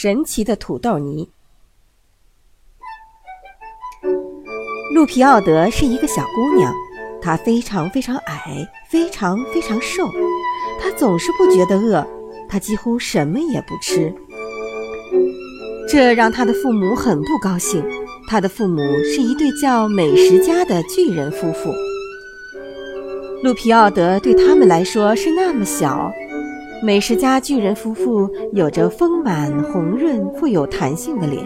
神奇的土豆泥。路皮奥德是一个小姑娘，她非常非常矮，非常非常瘦，她总是不觉得饿，她几乎什么也不吃，这让她的父母很不高兴。她的父母是一对叫美食家的巨人夫妇。路皮奥德对他们来说是那么小。美食家巨人夫妇有着丰满、红润、富有弹性的脸，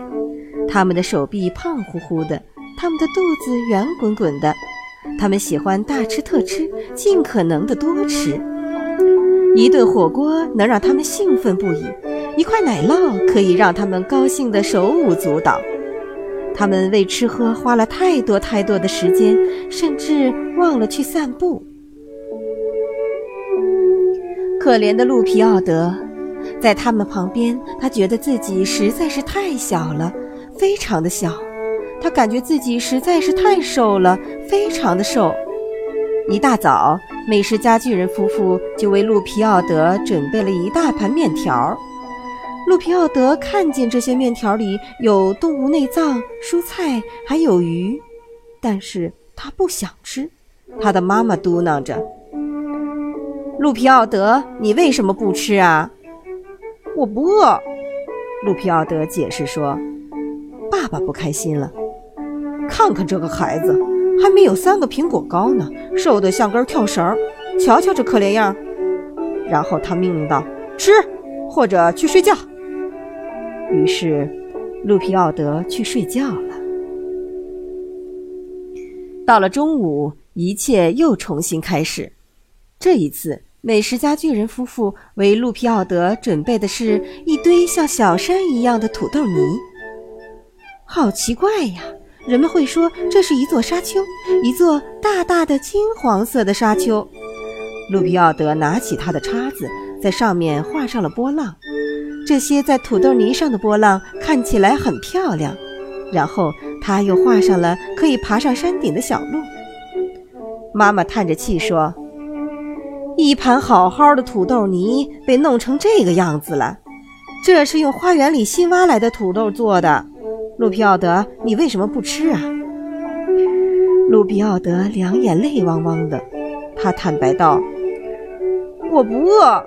他们的手臂胖乎乎的，他们的肚子圆滚滚的。他们喜欢大吃特吃，尽可能的多吃。一顿火锅能让他们兴奋不已，一块奶酪可以让他们高兴的手舞足蹈。他们为吃喝花了太多太多的时间，甚至忘了去散步。可怜的路皮奥德，在他们旁边，他觉得自己实在是太小了，非常的小。他感觉自己实在是太瘦了，非常的瘦。一大早，美食家巨人夫妇就为路皮奥德准备了一大盘面条。路皮奥德看见这些面条里有动物内脏、蔬菜，还有鱼，但是他不想吃。他的妈妈嘟囔着。路皮奥德，你为什么不吃啊？我不饿。路皮奥德解释说：“爸爸不开心了，看看这个孩子，还没有三个苹果高呢，瘦得像根跳绳。瞧瞧这可怜样。”然后他命令道：“吃，或者去睡觉。”于是，路皮奥德去睡觉了。到了中午，一切又重新开始。这一次。美食家巨人夫妇为路皮奥德准备的是一堆像小山一样的土豆泥。好奇怪呀！人们会说这是一座沙丘，一座大大的金黄色的沙丘。路皮奥德拿起他的叉子，在上面画上了波浪。这些在土豆泥上的波浪看起来很漂亮。然后他又画上了可以爬上山顶的小路。妈妈叹着气说。一盘好好的土豆泥被弄成这个样子了，这是用花园里新挖来的土豆做的。路皮奥德，你为什么不吃啊？路皮奥德两眼泪汪汪的，他坦白道：“我不饿。”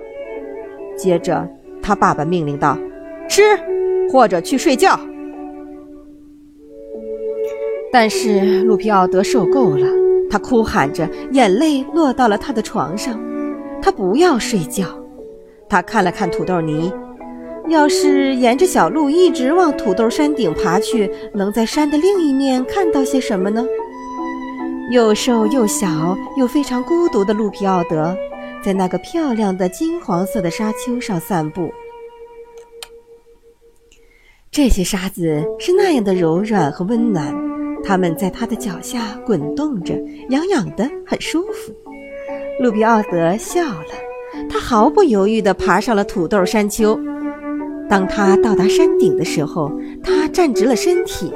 接着，他爸爸命令道：“吃，或者去睡觉。”但是路皮奥德受够了，他哭喊着，眼泪落到了他的床上。他不要睡觉，他看了看土豆泥，要是沿着小路一直往土豆山顶爬去，能在山的另一面看到些什么呢？又瘦又小又非常孤独的路皮奥德，在那个漂亮的金黄色的沙丘上散步。这些沙子是那样的柔软和温暖，它们在他的脚下滚动着，痒痒的，很舒服。路皮奥德笑了，他毫不犹豫地爬上了土豆山丘。当他到达山顶的时候，他站直了身体。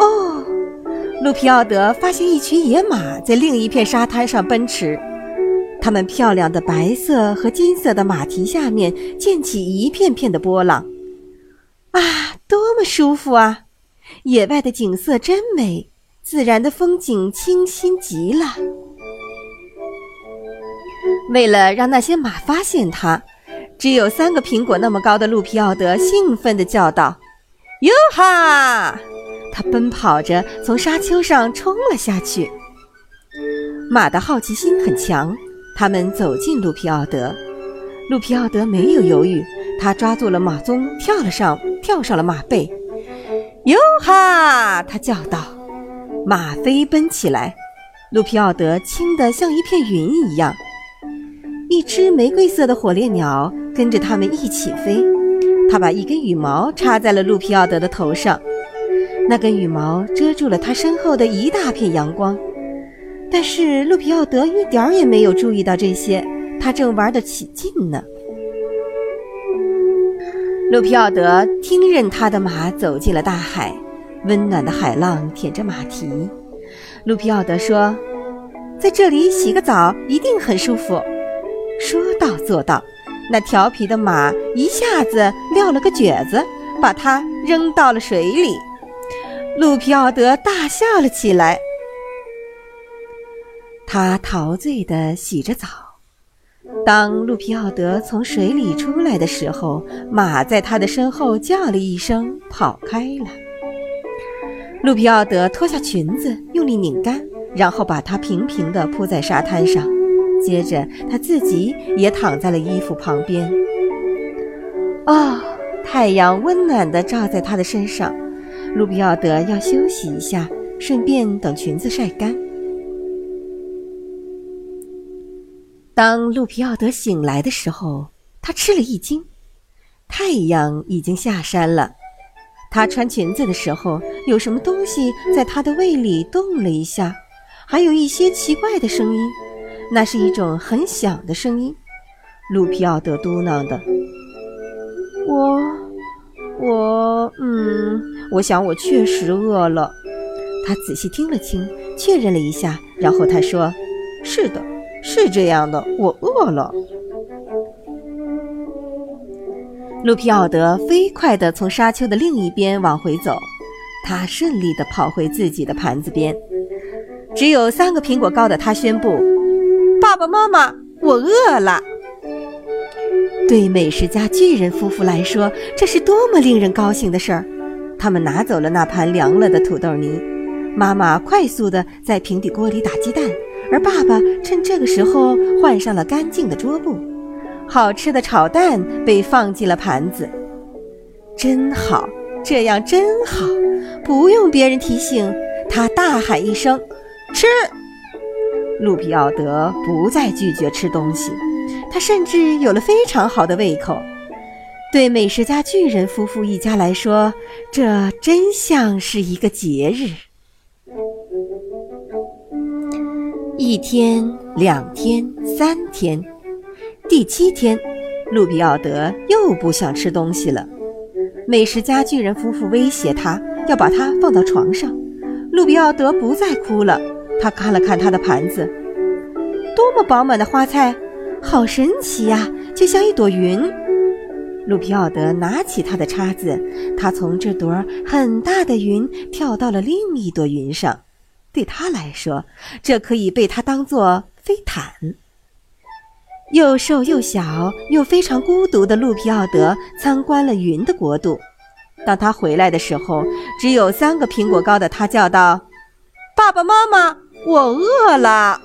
哦，路皮奥德发现一群野马在另一片沙滩上奔驰，它们漂亮的白色和金色的马蹄下面溅起一片片的波浪。啊，多么舒服啊！野外的景色真美，自然的风景清新极了。为了让那些马发现他，只有三个苹果那么高的路皮奥德兴奋地叫道：“哟哈！”他奔跑着从沙丘上冲了下去。马的好奇心很强，他们走进路皮奥德。路皮奥德没有犹豫，他抓住了马鬃，跳了上，跳上了马背。“哟哈！”他叫道。马飞奔起来，路皮奥德轻得像一片云一样。一只玫瑰色的火烈鸟跟着他们一起飞，它把一根羽毛插在了路皮奥德的头上，那根羽毛遮住了他身后的一大片阳光。但是路皮奥德一点儿也没有注意到这些，他正玩得起劲呢。路皮奥德听任他的马走进了大海，温暖的海浪舔着马蹄。路皮奥德说：“在这里洗个澡一定很舒服。”说到做到，那调皮的马一下子撂了个蹶子，把它扔到了水里。路皮奥德大笑了起来。他陶醉地洗着澡。当路皮奥德从水里出来的时候，马在他的身后叫了一声，跑开了。路皮奥德脱下裙子，用力拧干，然后把它平平地铺在沙滩上。接着，他自己也躺在了衣服旁边。哦，太阳温暖地照在他的身上。路皮奥德要休息一下，顺便等裙子晒干。当路皮奥德醒来的时候，他吃了一惊，太阳已经下山了。他穿裙子的时候，有什么东西在他的胃里动了一下，还有一些奇怪的声音。那是一种很响的声音。路皮奥德嘟囔的：“我，我，嗯，我想我确实饿了。”他仔细听了听，确认了一下，然后他说：“是的。”是这样的，我饿了。路皮奥德飞快地从沙丘的另一边往回走，他顺利地跑回自己的盘子边。只有三个苹果高的他宣布：“爸妈妈，我饿了。”对美食家巨人夫妇来说，这是多么令人高兴的事儿！他们拿走了那盘凉了的土豆泥，妈妈快速地在平底锅里打鸡蛋。而爸爸趁这个时候换上了干净的桌布，好吃的炒蛋被放进了盘子，真好，这样真好，不用别人提醒，他大喊一声：“吃！”路皮奥德不再拒绝吃东西，他甚至有了非常好的胃口。对美食家巨人夫妇一家来说，这真像是一个节日。一天，两天，三天，第七天，路比奥德又不想吃东西了。美食家巨人夫妇威胁他要把他放到床上。路比奥德不再哭了。他看了看他的盘子，多么饱满的花菜，好神奇呀，就像一朵云。路皮奥德拿起他的叉子，他从这朵很大的云跳到了另一朵云上。对他来说，这可以被他当作飞毯。又瘦又小又非常孤独的路皮奥德参观了云的国度。当他回来的时候，只有三个苹果高的他叫道：“爸爸妈妈，我饿了。”